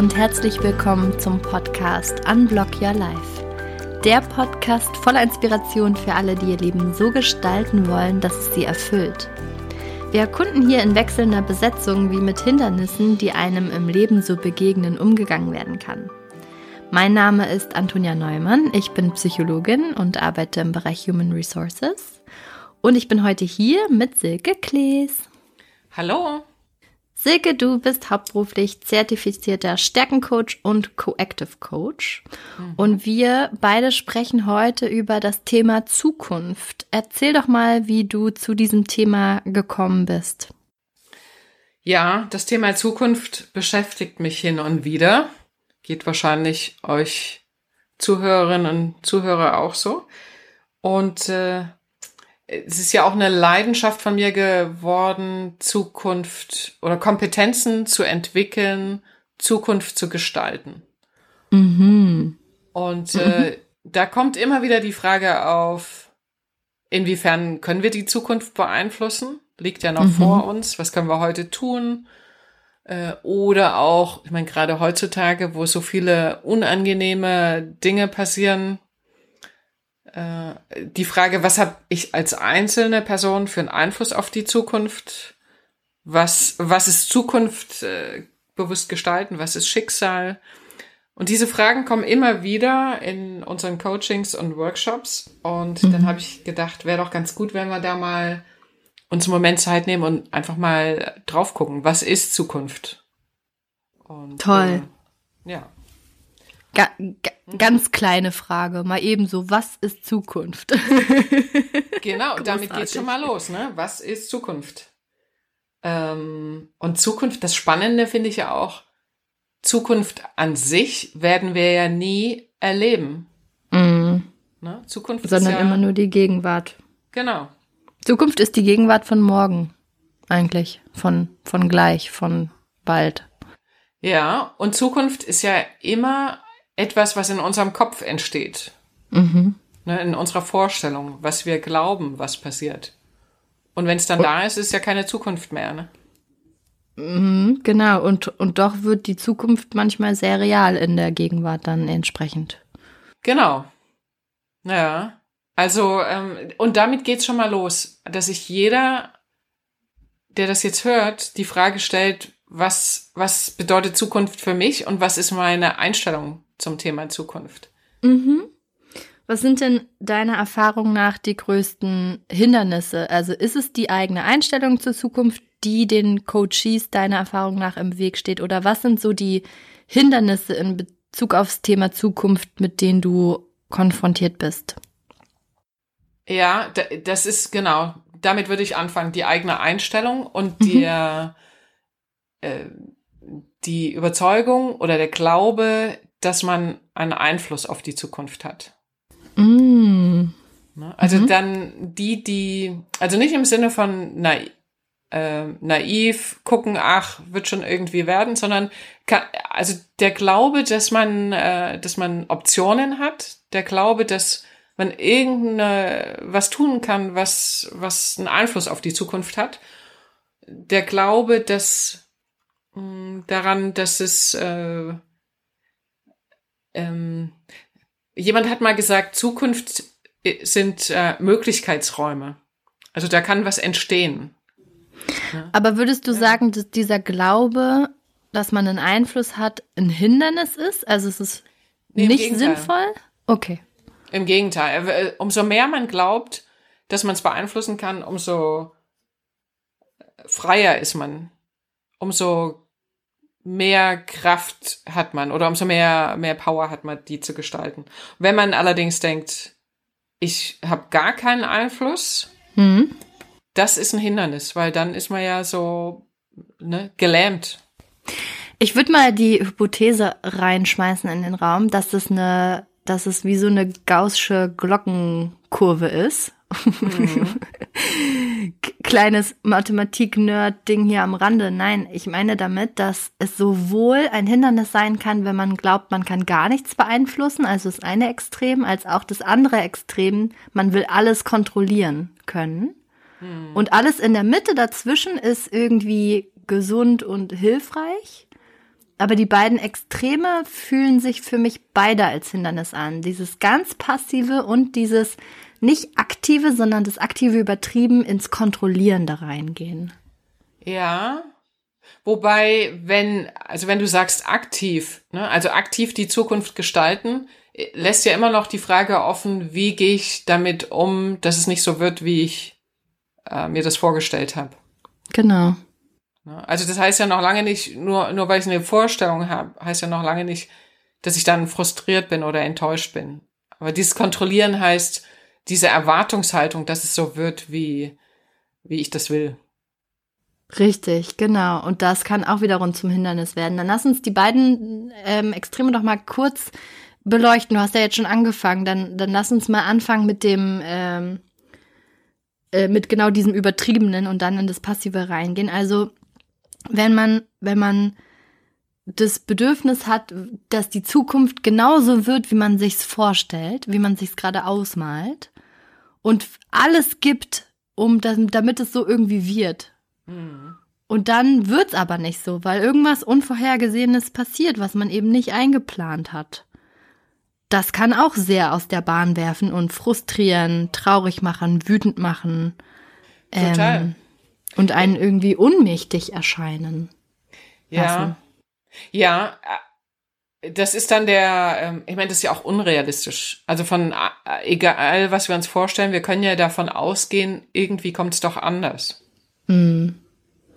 Und herzlich willkommen zum Podcast Unblock Your Life. Der Podcast voller Inspiration für alle, die ihr Leben so gestalten wollen, dass es sie erfüllt. Wir erkunden hier in wechselnder Besetzung, wie mit Hindernissen, die einem im Leben so begegnen, umgegangen werden kann. Mein Name ist Antonia Neumann, ich bin Psychologin und arbeite im Bereich Human Resources. Und ich bin heute hier mit Silke Klees. Hallo. Silke, du bist hauptberuflich zertifizierter Stärkencoach und Coactive Coach. Mhm. Und wir beide sprechen heute über das Thema Zukunft. Erzähl doch mal, wie du zu diesem Thema gekommen bist. Ja, das Thema Zukunft beschäftigt mich hin und wieder. Geht wahrscheinlich euch Zuhörerinnen und Zuhörer auch so. Und äh, es ist ja auch eine Leidenschaft von mir geworden, Zukunft oder Kompetenzen zu entwickeln, Zukunft zu gestalten. Mhm. Und äh, mhm. da kommt immer wieder die Frage auf, inwiefern können wir die Zukunft beeinflussen? Liegt ja noch mhm. vor uns. Was können wir heute tun? Äh, oder auch, ich meine, gerade heutzutage, wo so viele unangenehme Dinge passieren, äh, die Frage, was habe ich als einzelne Person für einen Einfluss auf die Zukunft? Was, was ist Zukunft äh, bewusst gestalten? Was ist Schicksal? Und diese Fragen kommen immer wieder in unseren Coachings und Workshops. Und mhm. dann habe ich gedacht, wäre doch ganz gut, wenn wir da mal uns einen Moment Zeit nehmen und einfach mal drauf gucken, was ist Zukunft? Und, Toll. Äh, ja. Ga ga ganz kleine Frage, mal eben so, was ist Zukunft? genau, damit geht schon mal los, ne? Was ist Zukunft? Ähm, und Zukunft, das Spannende finde ich ja auch, Zukunft an sich werden wir ja nie erleben. Mm. Ne? Zukunft Sondern ja, immer nur die Gegenwart. Genau. Zukunft ist die Gegenwart von morgen, eigentlich. Von, von gleich, von bald. Ja, und Zukunft ist ja immer etwas, was in unserem Kopf entsteht. Mhm. Ne, in unserer Vorstellung, was wir glauben, was passiert. Und wenn es dann da ist, ist ja keine Zukunft mehr. Ne? Mhm, genau, und, und doch wird die Zukunft manchmal sehr real in der Gegenwart dann entsprechend. Genau. Ja. Also, ähm, und damit geht's schon mal los, dass sich jeder, der das jetzt hört, die Frage stellt, was, was bedeutet Zukunft für mich und was ist meine Einstellung zum Thema Zukunft. Mhm. Was sind denn deiner Erfahrung nach die größten Hindernisse? Also ist es die eigene Einstellung zur Zukunft, die den Coaches deiner Erfahrung nach im Weg steht? Oder was sind so die Hindernisse in Bezug aufs Thema Zukunft, mit denen du konfrontiert bist? Ja, das ist genau. Damit würde ich anfangen. Die eigene Einstellung und mhm. der, äh, die Überzeugung oder der Glaube, dass man einen Einfluss auf die Zukunft hat. Mm. Ne? Also mhm. dann die, die, also nicht im Sinne von na, äh, naiv gucken, ach, wird schon irgendwie werden, sondern kann, also der Glaube, dass man, äh, dass man Optionen hat, der Glaube, dass man irgendeine was tun kann, was was einen Einfluss auf die Zukunft hat, der Glaube, dass daran, dass es äh, ähm, jemand hat mal gesagt, Zukunft äh, sind äh, Möglichkeitsräume. Also da kann was entstehen. Ja. Aber würdest du ja. sagen, dass dieser Glaube, dass man einen Einfluss hat, ein Hindernis ist? Also es ist nee, nicht sinnvoll? Okay. Im Gegenteil. Äh, umso mehr man glaubt, dass man es beeinflussen kann, umso freier ist man. Umso mehr Kraft hat man oder umso mehr, mehr Power hat man, die zu gestalten. Wenn man allerdings denkt, ich habe gar keinen Einfluss, mhm. das ist ein Hindernis, weil dann ist man ja so ne, gelähmt. Ich würde mal die Hypothese reinschmeißen in den Raum, dass es eine, dass es wie so eine gaußsche Glockenkurve ist. Mhm. kleines Mathematik-Nerd-Ding hier am Rande. Nein, ich meine damit, dass es sowohl ein Hindernis sein kann, wenn man glaubt, man kann gar nichts beeinflussen, also das eine Extrem, als auch das andere Extrem, man will alles kontrollieren können. Hm. Und alles in der Mitte dazwischen ist irgendwie gesund und hilfreich. aber die beiden Extreme fühlen sich für mich beide als Hindernis an. Dieses ganz passive und dieses nicht aktive, sondern das aktive übertrieben ins Kontrollierende reingehen. Ja. Wobei, wenn, also wenn du sagst aktiv, ne, also aktiv die Zukunft gestalten, lässt ja immer noch die Frage offen, wie gehe ich damit um, dass es nicht so wird, wie ich äh, mir das vorgestellt habe. Genau. Also das heißt ja noch lange nicht, nur, nur weil ich eine Vorstellung habe, heißt ja noch lange nicht, dass ich dann frustriert bin oder enttäuscht bin. Aber dieses Kontrollieren heißt, diese Erwartungshaltung, dass es so wird, wie, wie ich das will. Richtig, genau. Und das kann auch wiederum zum Hindernis werden. Dann lass uns die beiden ähm, Extreme doch mal kurz beleuchten. Du hast ja jetzt schon angefangen. Dann, dann lass uns mal anfangen mit dem, ähm, äh, mit genau diesem Übertriebenen und dann in das Passive reingehen. Also, wenn man, wenn man das Bedürfnis hat, dass die Zukunft genauso wird, wie man sich's vorstellt, wie man sich's gerade ausmalt und alles gibt, um das, damit es so irgendwie wird. Mhm. Und dann wird's aber nicht so, weil irgendwas Unvorhergesehenes passiert, was man eben nicht eingeplant hat. Das kann auch sehr aus der Bahn werfen und frustrieren, traurig machen, wütend machen. Total. Ähm, und einen irgendwie ohnmächtig erscheinen. Ja. Lassen. Ja, äh, das ist dann der, ähm, ich meine, das ist ja auch unrealistisch. Also von äh, egal, was wir uns vorstellen, wir können ja davon ausgehen, irgendwie kommt es doch anders. Mhm.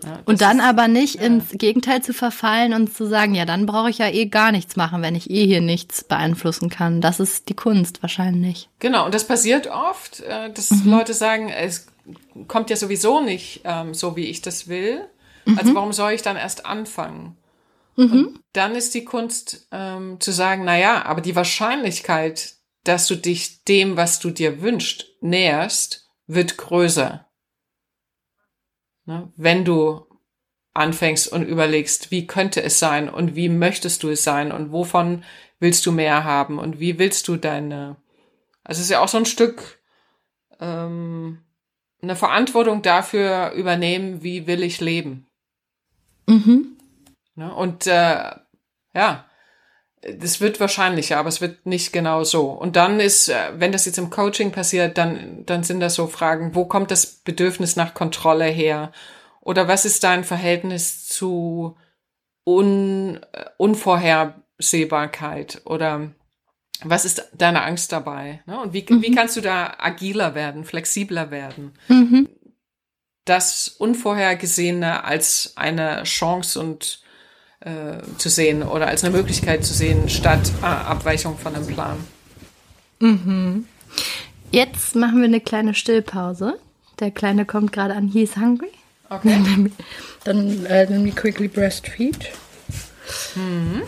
Ja, und dann ist, aber nicht ja. ins Gegenteil zu verfallen und zu sagen, ja, dann brauche ich ja eh gar nichts machen, wenn ich eh hier nichts beeinflussen kann. Das ist die Kunst wahrscheinlich. Genau, und das passiert oft, äh, dass mhm. Leute sagen, es kommt ja sowieso nicht ähm, so, wie ich das will. Mhm. Also warum soll ich dann erst anfangen? Mhm. Dann ist die Kunst ähm, zu sagen, na ja, aber die Wahrscheinlichkeit, dass du dich dem, was du dir wünschst, näherst, wird größer. Ne? Wenn du anfängst und überlegst, wie könnte es sein und wie möchtest du es sein und wovon willst du mehr haben und wie willst du deine, also es ist ja auch so ein Stück ähm, eine Verantwortung dafür übernehmen, wie will ich leben. Mhm. Ne? Und äh, ja, das wird wahrscheinlicher, aber es wird nicht genau so. Und dann ist, äh, wenn das jetzt im Coaching passiert, dann, dann sind das so Fragen, wo kommt das Bedürfnis nach Kontrolle her? Oder was ist dein Verhältnis zu Un, äh, Unvorhersehbarkeit? Oder was ist deine Angst dabei? Ne? Und wie, mhm. wie kannst du da agiler werden, flexibler werden? Mhm. Das Unvorhergesehene als eine Chance und äh, zu sehen oder als eine Möglichkeit zu sehen, statt äh, Abweichung von einem Plan. Mhm. Jetzt machen wir eine kleine Stillpause. Der Kleine kommt gerade an. He is hungry. Okay. Dann äh, let me quickly breastfeed. Mhm.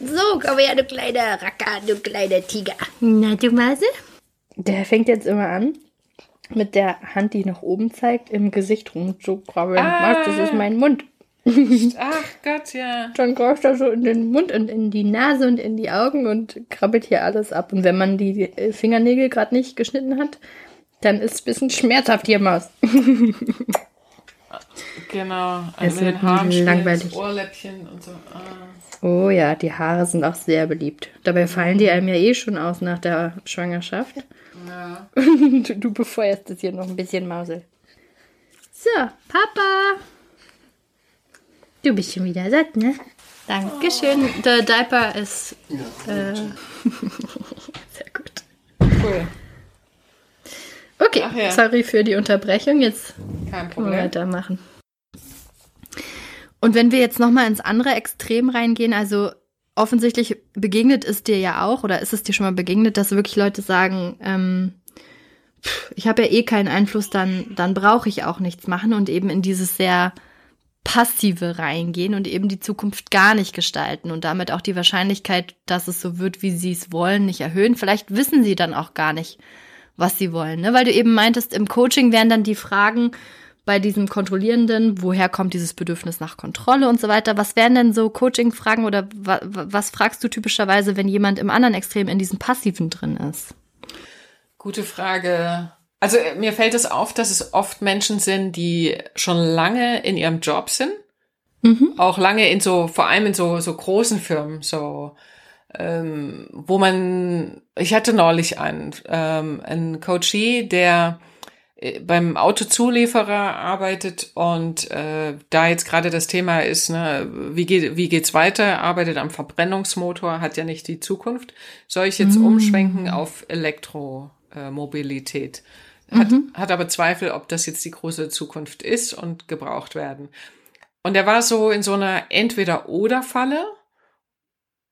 So, komm her, du kleiner Racker, du kleiner Tiger. Na, du Mase? Der fängt jetzt immer an, mit der Hand, die nach oben zeigt, im Gesicht rumzukrabbeln. Ah. Das ist mein Mund. Ach Gott, ja. Dann greift er so in den Mund und in die Nase und in die Augen und krabbelt hier alles ab. Und wenn man die Fingernägel gerade nicht geschnitten hat, dann ist es ein bisschen schmerzhaft hier Maus. genau. Es wird langweilig. Ohrläppchen und so. Ah. Oh ja, die Haare sind auch sehr beliebt. Dabei fallen die einem ja eh schon aus nach der Schwangerschaft. Ja. du, du befeuerst es hier noch ein bisschen, Mausel. So, Papa. Du bist schon wieder satt, ne? Dankeschön. Oh. Der Diaper ist. Ja, äh, sehr gut. Cool. Okay, ja. sorry für die Unterbrechung. Jetzt Kein Problem. wir weitermachen. Und wenn wir jetzt nochmal ins andere Extrem reingehen, also offensichtlich begegnet es dir ja auch, oder ist es dir schon mal begegnet, dass wirklich Leute sagen, ähm, ich habe ja eh keinen Einfluss, dann, dann brauche ich auch nichts machen und eben in dieses sehr passive reingehen und eben die Zukunft gar nicht gestalten und damit auch die Wahrscheinlichkeit, dass es so wird, wie sie es wollen, nicht erhöhen. Vielleicht wissen sie dann auch gar nicht, was sie wollen, ne? Weil du eben meintest, im Coaching wären dann die Fragen, bei diesem Kontrollierenden, woher kommt dieses Bedürfnis nach Kontrolle und so weiter. Was wären denn so Coaching-Fragen oder wa was fragst du typischerweise, wenn jemand im anderen Extrem in diesem Passiven drin ist? Gute Frage. Also äh, mir fällt es auf, dass es oft Menschen sind, die schon lange in ihrem Job sind Mhm. Auch lange in so, vor allem in so, so großen Firmen, so, ähm, wo man, ich hatte neulich einen, ähm, einen Coachie, der äh, beim Autozulieferer arbeitet und äh, da jetzt gerade das Thema ist, ne, wie geht wie geht's weiter? Arbeitet am Verbrennungsmotor, hat ja nicht die Zukunft. Soll ich jetzt mm. umschwenken auf Elektromobilität? Hat, mhm. hat aber Zweifel, ob das jetzt die große Zukunft ist und gebraucht werden. Und er war so in so einer Entweder-Oder-Falle.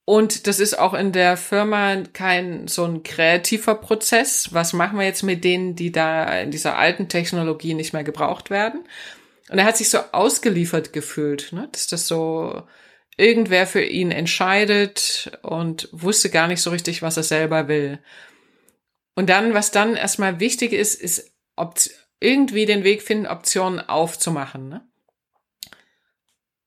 Und das ist auch in der Firma kein so ein kreativer Prozess. Was machen wir jetzt mit denen, die da in dieser alten Technologie nicht mehr gebraucht werden? Und er hat sich so ausgeliefert gefühlt, ne? dass das so irgendwer für ihn entscheidet und wusste gar nicht so richtig, was er selber will. Und dann, was dann erstmal wichtig ist, ist ob irgendwie den Weg finden, Optionen aufzumachen. Ne?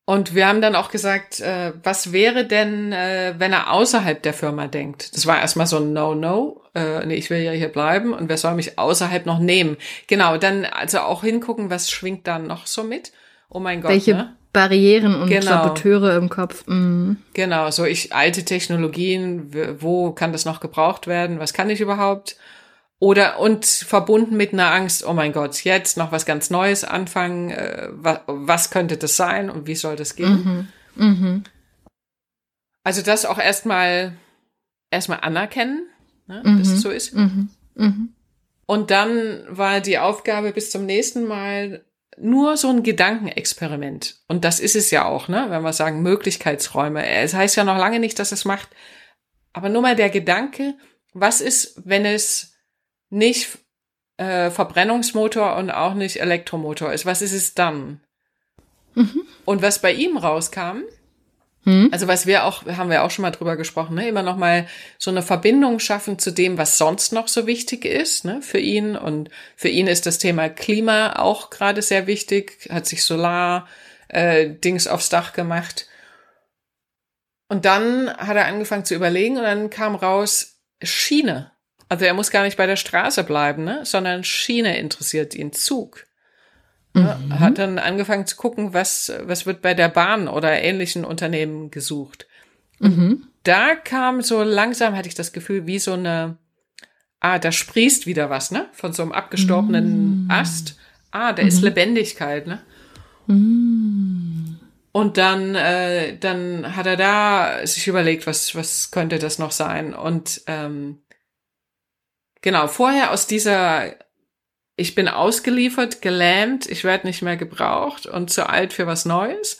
Und wir haben dann auch gesagt, äh, was wäre denn, äh, wenn er außerhalb der Firma denkt? Das war erstmal so ein No-No. Äh, nee, ich will ja hier bleiben und wer soll mich außerhalb noch nehmen? Genau, dann also auch hingucken, was schwingt dann noch so mit? Oh mein Gott. Welche ne? Barrieren und genau. Saboteure im Kopf. Mhm. Genau, so ich alte Technologien, wo kann das noch gebraucht werden? Was kann ich überhaupt? Oder und verbunden mit einer Angst, oh mein Gott, jetzt noch was ganz Neues anfangen, äh, was, was könnte das sein und wie soll das gehen? Mhm. Mhm. Also das auch erstmal erstmal anerkennen, ne, mhm. dass es so ist. Mhm. Mhm. Und dann war die Aufgabe bis zum nächsten Mal nur so ein Gedankenexperiment. Und das ist es ja auch, ne? wenn wir sagen Möglichkeitsräume. Es heißt ja noch lange nicht, dass es macht. Aber nur mal der Gedanke, was ist, wenn es nicht äh, Verbrennungsmotor und auch nicht Elektromotor ist. Was ist es dann? Mhm. Und was bei ihm rauskam, mhm. also was wir auch, haben wir auch schon mal drüber gesprochen, ne? immer noch mal so eine Verbindung schaffen zu dem, was sonst noch so wichtig ist ne? für ihn. Und für ihn ist das Thema Klima auch gerade sehr wichtig, hat sich Solar äh, Dings aufs Dach gemacht. Und dann hat er angefangen zu überlegen und dann kam raus Schiene. Also er muss gar nicht bei der Straße bleiben, ne? sondern Schiene interessiert ihn, Zug. Ne? Mhm. Hat dann angefangen zu gucken, was, was wird bei der Bahn oder ähnlichen Unternehmen gesucht. Mhm. Da kam so langsam, hatte ich das Gefühl, wie so eine, ah, da sprießt wieder was, ne? Von so einem abgestorbenen mhm. Ast. Ah, da ist mhm. Lebendigkeit, ne? Mhm. Und dann, äh, dann hat er da sich überlegt, was, was könnte das noch sein? Und ähm, Genau, vorher aus dieser, ich bin ausgeliefert, gelähmt, ich werde nicht mehr gebraucht und zu alt für was Neues.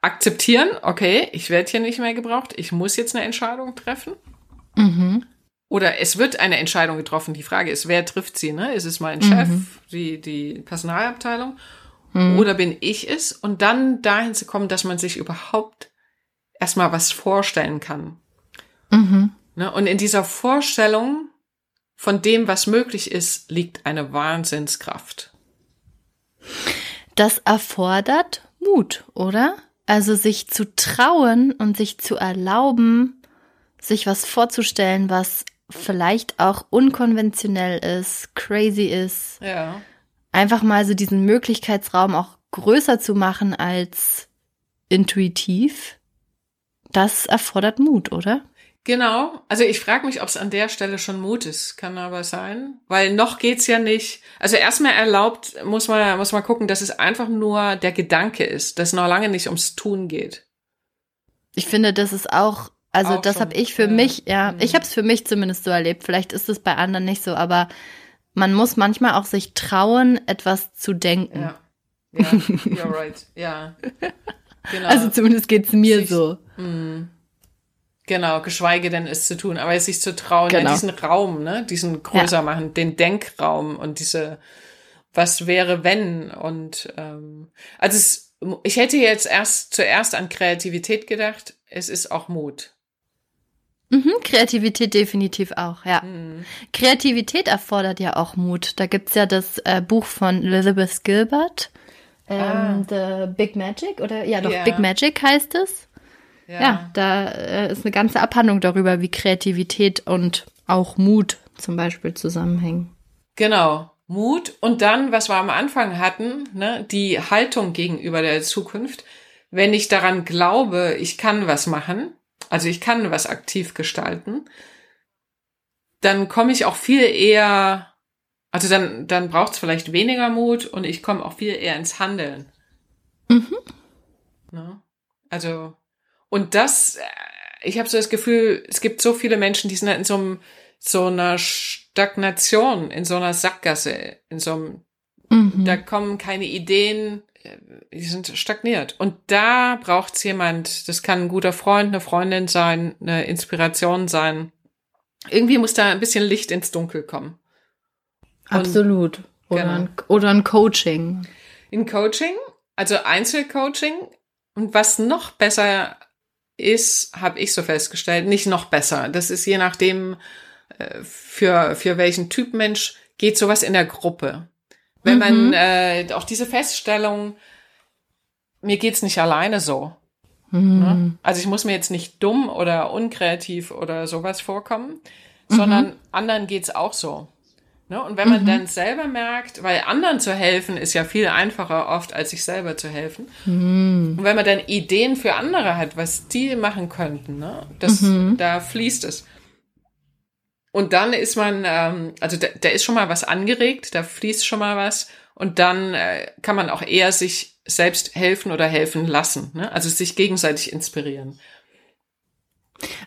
Akzeptieren, okay, ich werde hier nicht mehr gebraucht, ich muss jetzt eine Entscheidung treffen. Mhm. Oder es wird eine Entscheidung getroffen. Die Frage ist, wer trifft sie? Ne? Ist es mein Chef, mhm. die, die Personalabteilung? Mhm. Oder bin ich es? Und dann dahin zu kommen, dass man sich überhaupt erstmal was vorstellen kann. Mhm. Ne? Und in dieser Vorstellung von dem, was möglich ist, liegt eine Wahnsinnskraft. Das erfordert Mut, oder? Also sich zu trauen und sich zu erlauben, sich was vorzustellen, was vielleicht auch unkonventionell ist, crazy ist. Ja. Einfach mal so diesen Möglichkeitsraum auch größer zu machen als intuitiv. Das erfordert Mut, oder? Genau. Also ich frage mich, ob es an der Stelle schon Mut ist. Kann aber sein. Weil noch geht's ja nicht. Also erstmal erlaubt, muss man, muss man gucken, dass es einfach nur der Gedanke ist, dass es noch lange nicht ums Tun geht. Ich finde, das ist auch, also auch das habe ich für ja. mich, ja, mhm. ich habe es für mich zumindest so erlebt. Vielleicht ist es bei anderen nicht so, aber man muss manchmal auch sich trauen, etwas zu denken. Ja, ja you're right. Ja. Genau. Also zumindest geht's mir sich, so. Mh. Genau, geschweige denn es zu tun, aber sich zu trauen, genau. ja, diesen Raum, ne, diesen größer ja. machen, den Denkraum und diese, was wäre wenn und ähm, also es, ich hätte jetzt erst zuerst an Kreativität gedacht, es ist auch Mut. Mhm, Kreativität definitiv auch, ja. Mhm. Kreativität erfordert ja auch Mut. Da gibt's ja das äh, Buch von Elizabeth Gilbert, ähm, ah. The Big Magic, oder ja doch, yeah. Big Magic heißt es. Ja, ja da äh, ist eine ganze Abhandlung darüber, wie Kreativität und auch Mut zum Beispiel zusammenhängen. Genau. Mut und dann, was wir am Anfang hatten, ne, die Haltung gegenüber der Zukunft. Wenn ich daran glaube, ich kann was machen, also ich kann was aktiv gestalten, dann komme ich auch viel eher, also dann, dann braucht es vielleicht weniger Mut und ich komme auch viel eher ins Handeln. Mhm. Ne? Also, und das, äh, ich habe so das Gefühl, es gibt so viele Menschen, die sind in so, einem, so einer Stagnation, in so einer Sackgasse, in so einem, mhm. da kommen keine Ideen, äh, die sind stagniert. Und da braucht's jemand, das kann ein guter Freund, eine Freundin sein, eine Inspiration sein. Irgendwie muss da ein bisschen Licht ins Dunkel kommen. Und, Absolut. Oder, genau. ein, oder ein Coaching. In Coaching, also Einzelcoaching. Und was noch besser ist, habe ich so festgestellt, nicht noch besser. Das ist je nachdem, äh, für, für welchen Typ Mensch geht sowas in der Gruppe. Wenn mhm. man äh, auch diese Feststellung, mir geht's nicht alleine so. Mhm. Ne? Also ich muss mir jetzt nicht dumm oder unkreativ oder sowas vorkommen, mhm. sondern anderen geht's auch so. Ne? Und wenn man mhm. dann selber merkt, weil anderen zu helfen ist ja viel einfacher oft, als sich selber zu helfen. Mhm. Und wenn man dann Ideen für andere hat, was die machen könnten, ne? das, mhm. da fließt es. Und dann ist man, ähm, also da, da ist schon mal was angeregt, da fließt schon mal was. Und dann äh, kann man auch eher sich selbst helfen oder helfen lassen. Ne? Also sich gegenseitig inspirieren.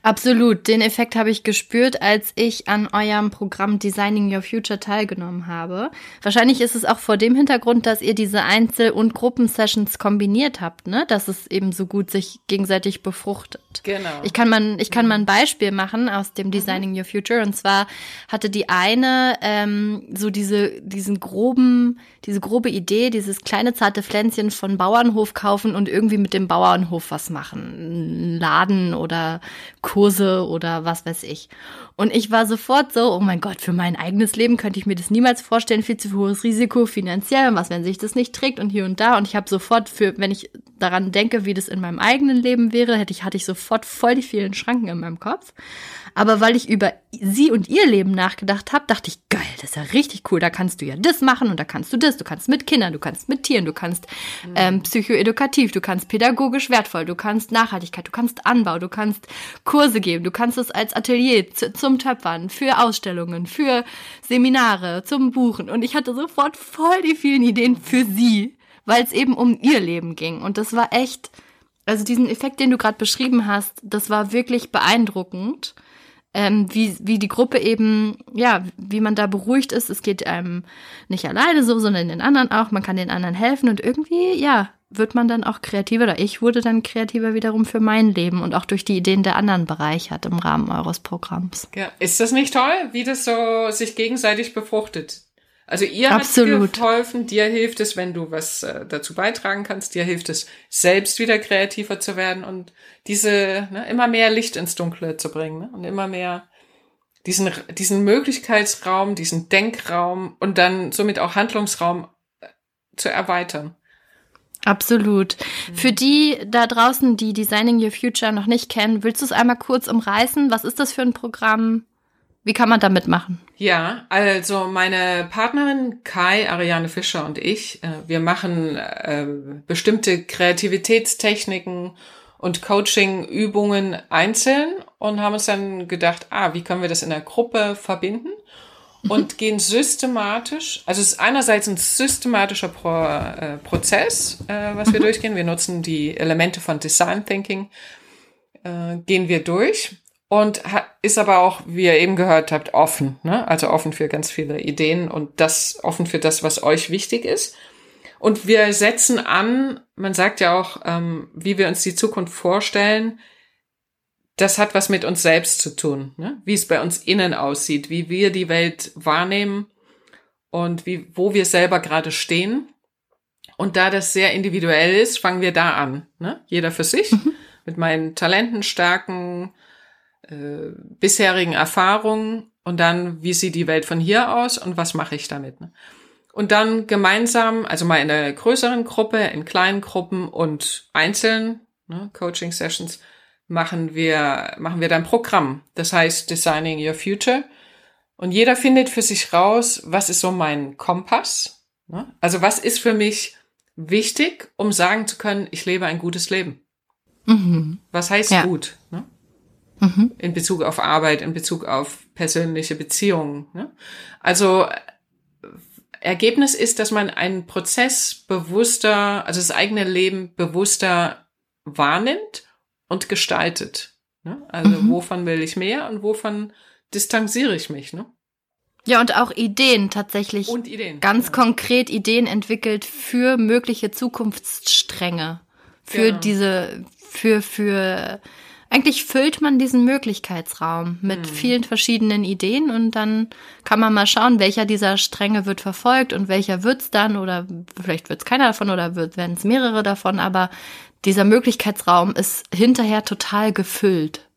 Absolut. Den Effekt habe ich gespürt, als ich an eurem Programm Designing Your Future teilgenommen habe. Wahrscheinlich ist es auch vor dem Hintergrund, dass ihr diese Einzel- und Gruppensessions kombiniert habt, ne? Dass es eben so gut sich gegenseitig befruchtet. Genau. Ich kann man, ich kann mal ein Beispiel machen aus dem Designing mhm. Your Future. Und zwar hatte die eine ähm, so diese, diesen groben, diese grobe Idee, dieses kleine zarte Pflänzchen von Bauernhof kaufen und irgendwie mit dem Bauernhof was machen. Laden oder Kurse oder was weiß ich. Und ich war sofort so, oh mein Gott, für mein eigenes Leben könnte ich mir das niemals vorstellen, viel zu hohes Risiko finanziell was, wenn sich das nicht trägt und hier und da. Und ich habe sofort für, wenn ich daran denke, wie das in meinem eigenen Leben wäre, hätte ich, hatte ich sofort voll die vielen Schranken in meinem Kopf. Aber weil ich über sie und ihr Leben nachgedacht habe, dachte ich, geil, das ist ja richtig cool. Da kannst du ja das machen und da kannst du das. Du kannst mit Kindern, du kannst mit Tieren, du kannst mhm. ähm, psychoedukativ, du kannst pädagogisch wertvoll, du kannst Nachhaltigkeit, du kannst Anbau, du kannst Kurse geben, du kannst es als Atelier zu, zum Töpfern, für Ausstellungen, für Seminare, zum Buchen. Und ich hatte sofort voll die vielen Ideen für sie, weil es eben um ihr Leben ging. Und das war echt, also diesen Effekt, den du gerade beschrieben hast, das war wirklich beeindruckend ähm, wie, wie die Gruppe eben, ja, wie man da beruhigt ist. Es geht einem nicht alleine so, sondern den anderen auch. Man kann den anderen helfen und irgendwie, ja, wird man dann auch kreativer oder ich wurde dann kreativer wiederum für mein Leben und auch durch die Ideen der anderen bereichert im Rahmen eures Programms. Ja, ist das nicht toll, wie das so sich gegenseitig befruchtet? Also ihr Absolut. habt geholfen, dir hilft es, wenn du was äh, dazu beitragen kannst, dir hilft es, selbst wieder kreativer zu werden und diese ne, immer mehr Licht ins Dunkle zu bringen ne? und immer mehr diesen, diesen Möglichkeitsraum, diesen Denkraum und dann somit auch Handlungsraum äh, zu erweitern. Absolut. Mhm. Für die da draußen, die Designing Your Future noch nicht kennen, willst du es einmal kurz umreißen? Was ist das für ein Programm? Wie kann man da mitmachen? Ja, also meine Partnerin Kai, Ariane Fischer und ich, äh, wir machen äh, bestimmte Kreativitätstechniken und Coaching-Übungen einzeln und haben uns dann gedacht, ah, wie können wir das in der Gruppe verbinden? Und gehen systematisch, also es ist einerseits ein systematischer Pro, äh, Prozess, äh, was wir mhm. durchgehen. Wir nutzen die Elemente von Design Thinking, äh, gehen wir durch und ist aber auch, wie ihr eben gehört habt, offen. Ne? Also offen für ganz viele Ideen und das offen für das, was euch wichtig ist. Und wir setzen an, man sagt ja auch, ähm, wie wir uns die Zukunft vorstellen, das hat was mit uns selbst zu tun, ne? wie es bei uns innen aussieht, wie wir die Welt wahrnehmen und wie, wo wir selber gerade stehen. Und da das sehr individuell ist, fangen wir da an. Ne? Jeder für sich, mhm. mit meinen Talenten, Stärken, äh, bisherigen Erfahrungen und dann, wie sieht die Welt von hier aus und was mache ich damit. Ne? Und dann gemeinsam, also mal in einer größeren Gruppe, in kleinen Gruppen und einzeln, ne, Coaching Sessions, machen wir, machen wir dann Programm. Das heißt Designing Your Future. Und jeder findet für sich raus, was ist so mein Kompass? Ne? Also was ist für mich wichtig, um sagen zu können, ich lebe ein gutes Leben? Mhm. Was heißt ja. gut? Ne? Mhm. In Bezug auf Arbeit, in Bezug auf persönliche Beziehungen. Ne? Also Ergebnis ist, dass man einen Prozess bewusster, also das eigene Leben bewusster wahrnimmt und gestaltet. Ne? Also mhm. wovon will ich mehr und wovon distanziere ich mich. Ne? Ja, und auch Ideen tatsächlich. Und Ideen. Ganz ja. konkret Ideen entwickelt für mögliche Zukunftsstränge. Für genau. diese, für, für eigentlich füllt man diesen Möglichkeitsraum mit mhm. vielen verschiedenen Ideen und dann kann man mal schauen, welcher dieser Stränge wird verfolgt und welcher wird's dann oder vielleicht wird's keiner davon oder werden es mehrere davon, aber dieser Möglichkeitsraum ist hinterher total gefüllt.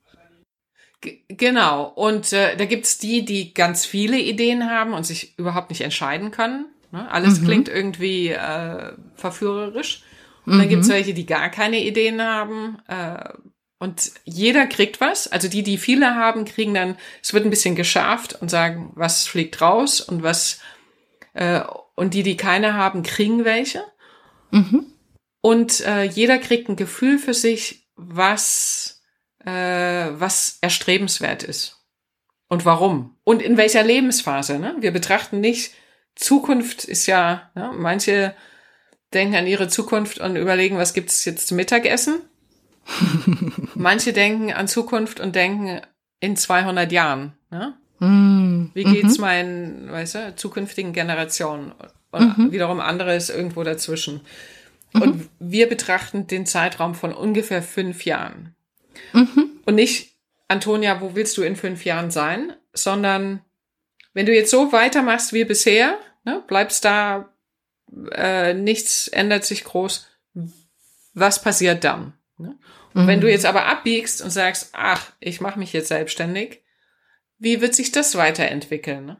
genau. Und äh, da gibt's die, die ganz viele Ideen haben und sich überhaupt nicht entscheiden können. Ne? Alles mhm. klingt irgendwie äh, verführerisch. Und mhm. dann gibt's welche, die gar keine Ideen haben. Äh, und jeder kriegt was. Also die, die viele haben, kriegen dann, es wird ein bisschen geschärft und sagen, was fliegt raus und was, äh, und die, die keine haben, kriegen welche. Mhm. Und äh, jeder kriegt ein Gefühl für sich, was, äh, was erstrebenswert ist. Und warum. Und in welcher Lebensphase. Ne? Wir betrachten nicht, Zukunft ist ja, ne? manche denken an ihre Zukunft und überlegen, was gibt's jetzt zum Mittagessen. Manche denken an Zukunft und denken in 200 Jahren. Ne? Mm, Wie geht's mm -hmm. meinen, weißt du, zukünftigen Generationen? Und mm wiederum andere ist irgendwo dazwischen. -hmm. Und wir betrachten den Zeitraum von ungefähr fünf Jahren. -hmm. Und nicht, Antonia, wo willst du in fünf Jahren sein? Sondern wenn du jetzt so weitermachst wie bisher, ne, bleibst da, äh, nichts ändert sich groß, was passiert dann? Ne? Und wenn du mhm. jetzt aber abbiegst und sagst, ach, ich mache mich jetzt selbstständig, wie wird sich das weiterentwickeln? Ne?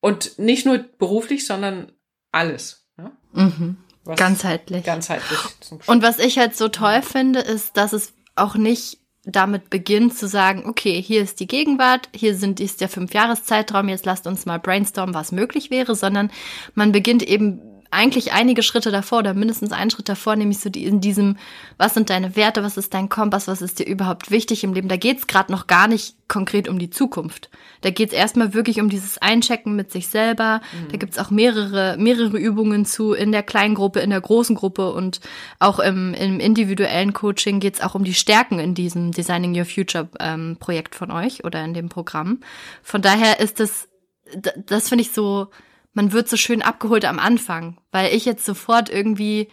Und nicht nur beruflich, sondern alles. Ne? Mhm. Ganzheitlich. Ganzheitlich. Und was ich halt so toll finde, ist, dass es auch nicht damit beginnt zu sagen, okay, hier ist die Gegenwart, hier sind, ist der Fünfjahreszeitraum, jetzt lasst uns mal brainstormen, was möglich wäre, sondern man beginnt eben eigentlich einige Schritte davor oder mindestens einen Schritt davor, nämlich so die, in diesem, was sind deine Werte, was ist dein Kompass, was ist dir überhaupt wichtig im Leben. Da geht's es gerade noch gar nicht konkret um die Zukunft. Da geht's erstmal wirklich um dieses Einchecken mit sich selber. Mhm. Da gibt's auch mehrere, mehrere Übungen zu in der kleinen Gruppe, in der großen Gruppe und auch im, im individuellen Coaching geht's auch um die Stärken in diesem Designing Your Future ähm, Projekt von euch oder in dem Programm. Von daher ist das, das finde ich so, man wird so schön abgeholt am Anfang, weil ich jetzt sofort irgendwie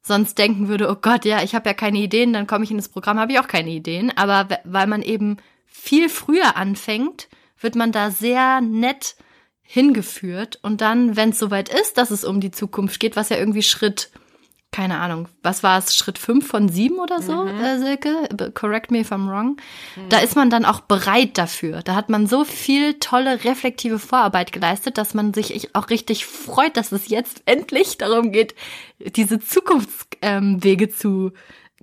sonst denken würde, oh Gott, ja, ich habe ja keine Ideen, dann komme ich in das Programm, habe ich auch keine Ideen. Aber weil man eben viel früher anfängt, wird man da sehr nett hingeführt. Und dann, wenn es soweit ist, dass es um die Zukunft geht, was ja irgendwie Schritt keine Ahnung, was war es, Schritt fünf von sieben oder so, mhm. äh, Silke? Correct me if I'm wrong. Mhm. Da ist man dann auch bereit dafür. Da hat man so viel tolle, reflektive Vorarbeit geleistet, dass man sich auch richtig freut, dass es jetzt endlich darum geht, diese Zukunftswege ähm, zu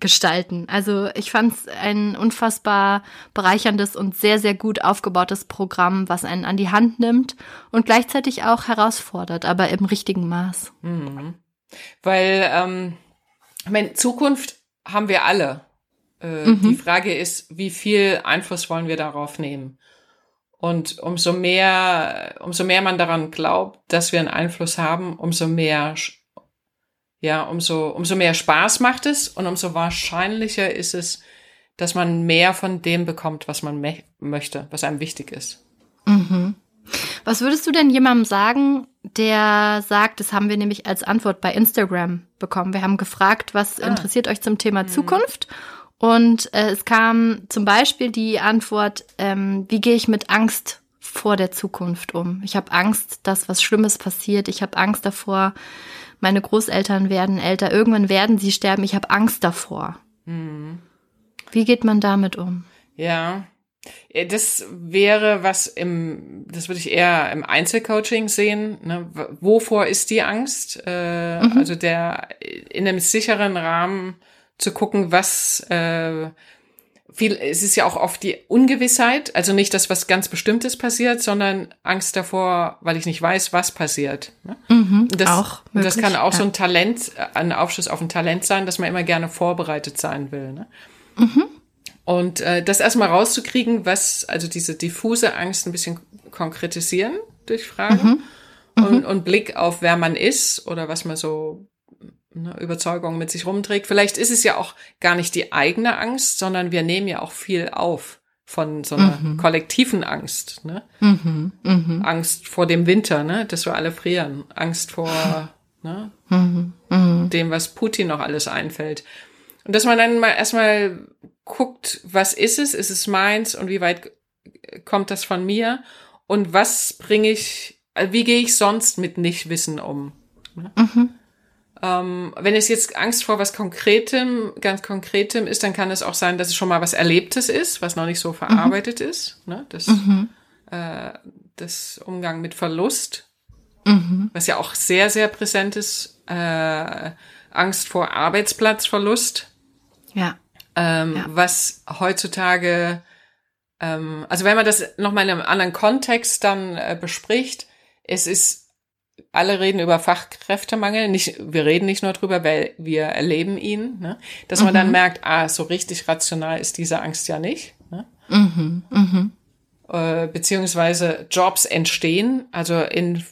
gestalten. Also ich fand es ein unfassbar bereicherndes und sehr, sehr gut aufgebautes Programm, was einen an die Hand nimmt und gleichzeitig auch herausfordert, aber im richtigen Maß. Mhm. Weil, ähm, ich meine, Zukunft haben wir alle. Äh, mhm. Die Frage ist, wie viel Einfluss wollen wir darauf nehmen? Und umso mehr, umso mehr man daran glaubt, dass wir einen Einfluss haben, umso mehr, ja, umso, umso mehr Spaß macht es und umso wahrscheinlicher ist es, dass man mehr von dem bekommt, was man möchte, was einem wichtig ist. Mhm. Was würdest du denn jemandem sagen, der sagt, das haben wir nämlich als Antwort bei Instagram bekommen. Wir haben gefragt, was ah. interessiert euch zum Thema mhm. Zukunft? Und äh, es kam zum Beispiel die Antwort, ähm, wie gehe ich mit Angst vor der Zukunft um? Ich habe Angst, dass was Schlimmes passiert. Ich habe Angst davor, meine Großeltern werden älter. Irgendwann werden sie sterben. Ich habe Angst davor. Mhm. Wie geht man damit um? Ja, das wäre was im, das würde ich eher im Einzelcoaching sehen. Ne? Wovor ist die Angst? Äh, mhm. Also der in einem sicheren Rahmen zu gucken, was, äh, viel, es ist ja auch oft die Ungewissheit, also nicht das, was ganz Bestimmtes passiert, sondern Angst davor, weil ich nicht weiß, was passiert. Ne? Mhm, das, auch das kann auch ja. so ein Talent, ein Aufschluss auf ein Talent sein, dass man immer gerne vorbereitet sein will. Ne? Mhm. Und äh, das erstmal rauszukriegen, was, also diese diffuse Angst ein bisschen konkretisieren durch Fragen Mhm. und, und Blick auf, wer man ist oder was man so ne, Überzeugung mit sich rumträgt. Vielleicht ist es ja auch gar nicht die eigene Angst, sondern wir nehmen ja auch viel auf von so einer kollektiven Angst. Ne? Mhm, mhm, Angst vor dem Winter, ne? dass wir alle frieren. Angst vor ne? mhm, mhm. dem, was Putin noch alles einfällt. Und dass man dann mal erstmal guckt, was ist es? Ist es meins? Und wie weit kommt das von mir? Und was bringe ich, äh, wie gehe ich sonst mit Nichtwissen um? Ne? Ähm, wenn es jetzt Angst vor was Konkretem, ganz Konkretem ist, dann kann es auch sein, dass es schon mal was Erlebtes ist, was noch nicht so verarbeitet ist. Ne? Das, äh, das Umgang mit Verlust, was ja auch sehr, sehr präsent ist. Äh, Angst vor Arbeitsplatzverlust, Ja. ähm, Ja. was heutzutage, ähm, also wenn man das nochmal in einem anderen Kontext dann äh, bespricht, es ist, alle reden über Fachkräftemangel, nicht, wir reden nicht nur drüber, weil wir erleben ihn, ne? dass man dann merkt, ah, so richtig rational ist diese Angst ja nicht. Ne? Mhm, mhm. äh, beziehungsweise Jobs entstehen, also in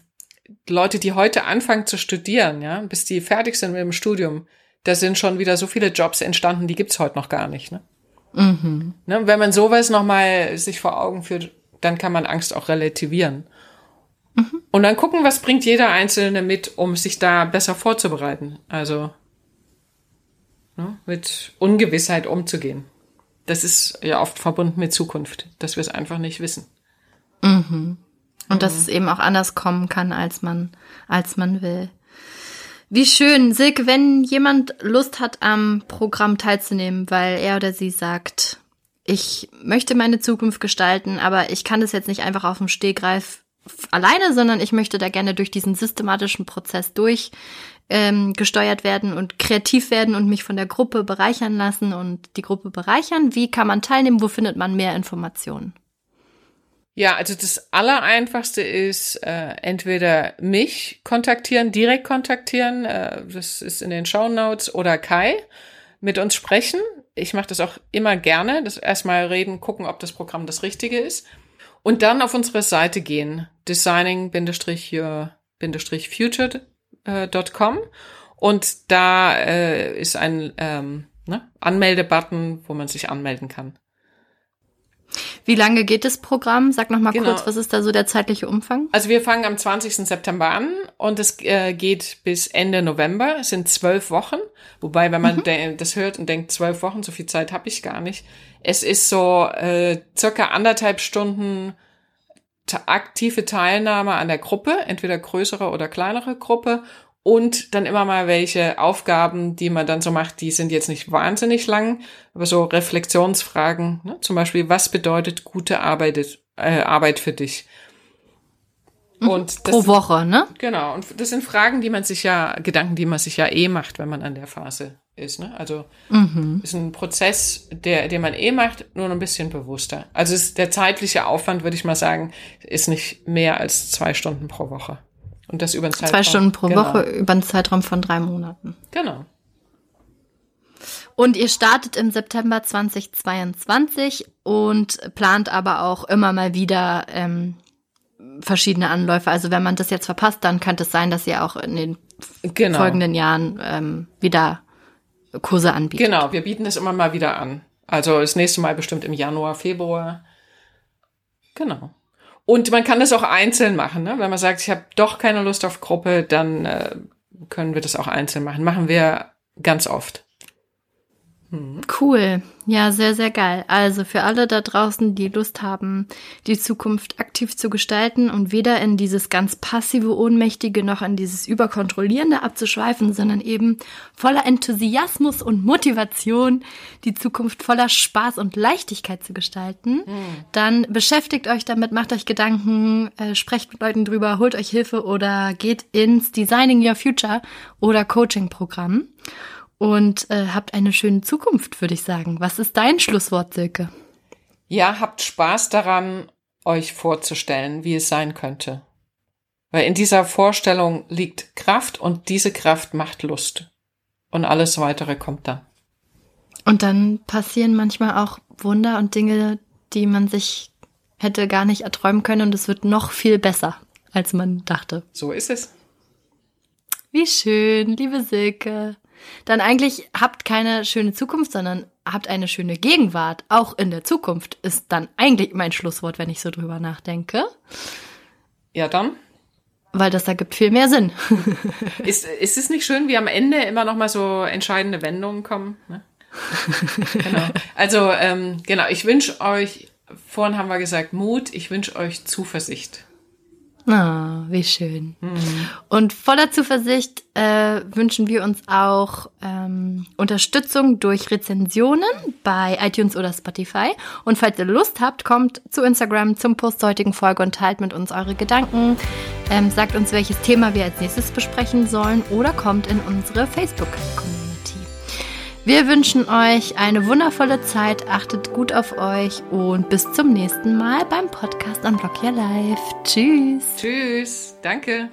Leute, die heute anfangen zu studieren, ja, bis die fertig sind mit dem Studium, da sind schon wieder so viele Jobs entstanden, die gibt's heute noch gar nicht. Ne? Mhm. Ne? Wenn man sowas nochmal sich vor Augen führt, dann kann man Angst auch relativieren. Und dann gucken, was bringt jeder Einzelne mit, um sich da besser vorzubereiten. Also ne, mit Ungewissheit umzugehen. Das ist ja oft verbunden mit Zukunft, dass wir es einfach nicht wissen. Und dass es eben auch anders kommen kann, als man, als man will. Wie schön. Silke, wenn jemand Lust hat, am Programm teilzunehmen, weil er oder sie sagt, ich möchte meine Zukunft gestalten, aber ich kann das jetzt nicht einfach auf dem Stegreif alleine, sondern ich möchte da gerne durch diesen systematischen Prozess durch ähm, gesteuert werden und kreativ werden und mich von der Gruppe bereichern lassen und die Gruppe bereichern. Wie kann man teilnehmen? Wo findet man mehr Informationen? Ja, also das Allereinfachste ist äh, entweder mich kontaktieren, direkt kontaktieren, äh, das ist in den Show Notes, oder Kai mit uns sprechen. Ich mache das auch immer gerne, das erstmal reden, gucken, ob das Programm das Richtige ist. Und dann auf unsere Seite gehen, designing-your-future.com und da äh, ist ein ähm, ne, Anmeldebutton, wo man sich anmelden kann. Wie lange geht das Programm? Sag noch mal Genau. kurz, was ist da so der zeitliche Umfang? Also wir fangen am 20. September an und es äh, geht bis Ende November. Es sind zwölf Wochen. Wobei, wenn man de- das hört und denkt, zwölf Wochen, so viel Zeit habe ich gar nicht. Es ist so äh, circa anderthalb Stunden aktive Teilnahme an der Gruppe, entweder größere oder kleinere Gruppe. Und dann immer mal welche Aufgaben, die man dann so macht, die sind jetzt nicht wahnsinnig lang, aber so Reflexionsfragen, ne? zum Beispiel, was bedeutet gute Arbeit, äh, Arbeit für dich? Und das, Pro Woche, ne? Genau, und das sind Fragen, die man sich ja, Gedanken, die man sich ja eh macht, wenn man an der Phase ist. Ne? Also ist ein Prozess, der, den man eh macht, nur noch ein bisschen bewusster. Also ist der zeitliche Aufwand, würde ich mal sagen, ist nicht mehr als zwei Stunden pro Woche. Und das über einen Zeitraum. Zwei Stunden pro genau. Woche über einen Zeitraum von drei Monaten. Genau. Und ihr startet im September 2022 und plant aber auch immer mal wieder ähm, verschiedene Anläufe. Also wenn man das jetzt verpasst, dann könnte es sein, dass ihr auch in den Genau. folgenden Jahren ähm, wieder Kurse anbietet. Genau, wir bieten das immer mal wieder an. Also das nächste Mal bestimmt im Januar, Februar. Genau. Und man kann das auch einzeln machen. Ne? Wenn man sagt, ich habe doch keine Lust auf Gruppe, dann äh, können wir das auch einzeln machen. Machen wir ganz oft. Cool. Ja, sehr, sehr geil. Also für alle da draußen, die Lust haben, die Zukunft aktiv zu gestalten und weder in dieses ganz passive, ohnmächtige noch in dieses überkontrollierende abzuschweifen, sondern eben voller Enthusiasmus und Motivation die Zukunft voller Spaß und Leichtigkeit zu gestalten, dann beschäftigt euch damit, macht euch Gedanken, äh, sprecht mit Leuten drüber, holt euch Hilfe oder geht ins Designing Your Future oder Coaching-Programm. Und äh, habt eine schöne Zukunft, würde ich sagen. Was ist dein Schlusswort, Silke? Ja, habt Spaß daran, euch vorzustellen, wie es sein könnte. Weil in dieser Vorstellung liegt Kraft und diese Kraft macht Lust. Und alles weitere kommt dann. Und dann passieren manchmal auch Wunder und Dinge, die man sich hätte gar nicht erträumen können und es wird noch viel besser, als man dachte. So ist es. Wie schön, liebe Silke. Dann eigentlich habt keine schöne Zukunft, sondern habt eine schöne Gegenwart. Auch in der Zukunft ist dann eigentlich mein Schlusswort, wenn ich so drüber nachdenke. Ja, dann. Weil das ergibt viel mehr Sinn. ist, ist es nicht schön, wie am Ende immer noch mal so entscheidende Wendungen kommen? Ne? genau. Also, ähm, genau, ich wünsche euch, vorhin haben wir gesagt, Mut, ich wünsche euch Zuversicht. Ah, wie schön. Mhm. Und voller Zuversicht äh, wünschen wir uns auch ähm, Unterstützung durch Rezensionen bei iTunes oder Spotify. Und falls ihr Lust habt, kommt zu Instagram zum Post der heutigen Folge und teilt mit uns eure Gedanken. Ähm, sagt uns, welches Thema wir als nächstes besprechen sollen oder kommt in unsere Facebook-Community. Wir wünschen euch eine wundervolle Zeit, achtet gut auf euch und bis zum nächsten Mal beim Podcast Unblock Your Life. Tschüss. Tschüss. Danke.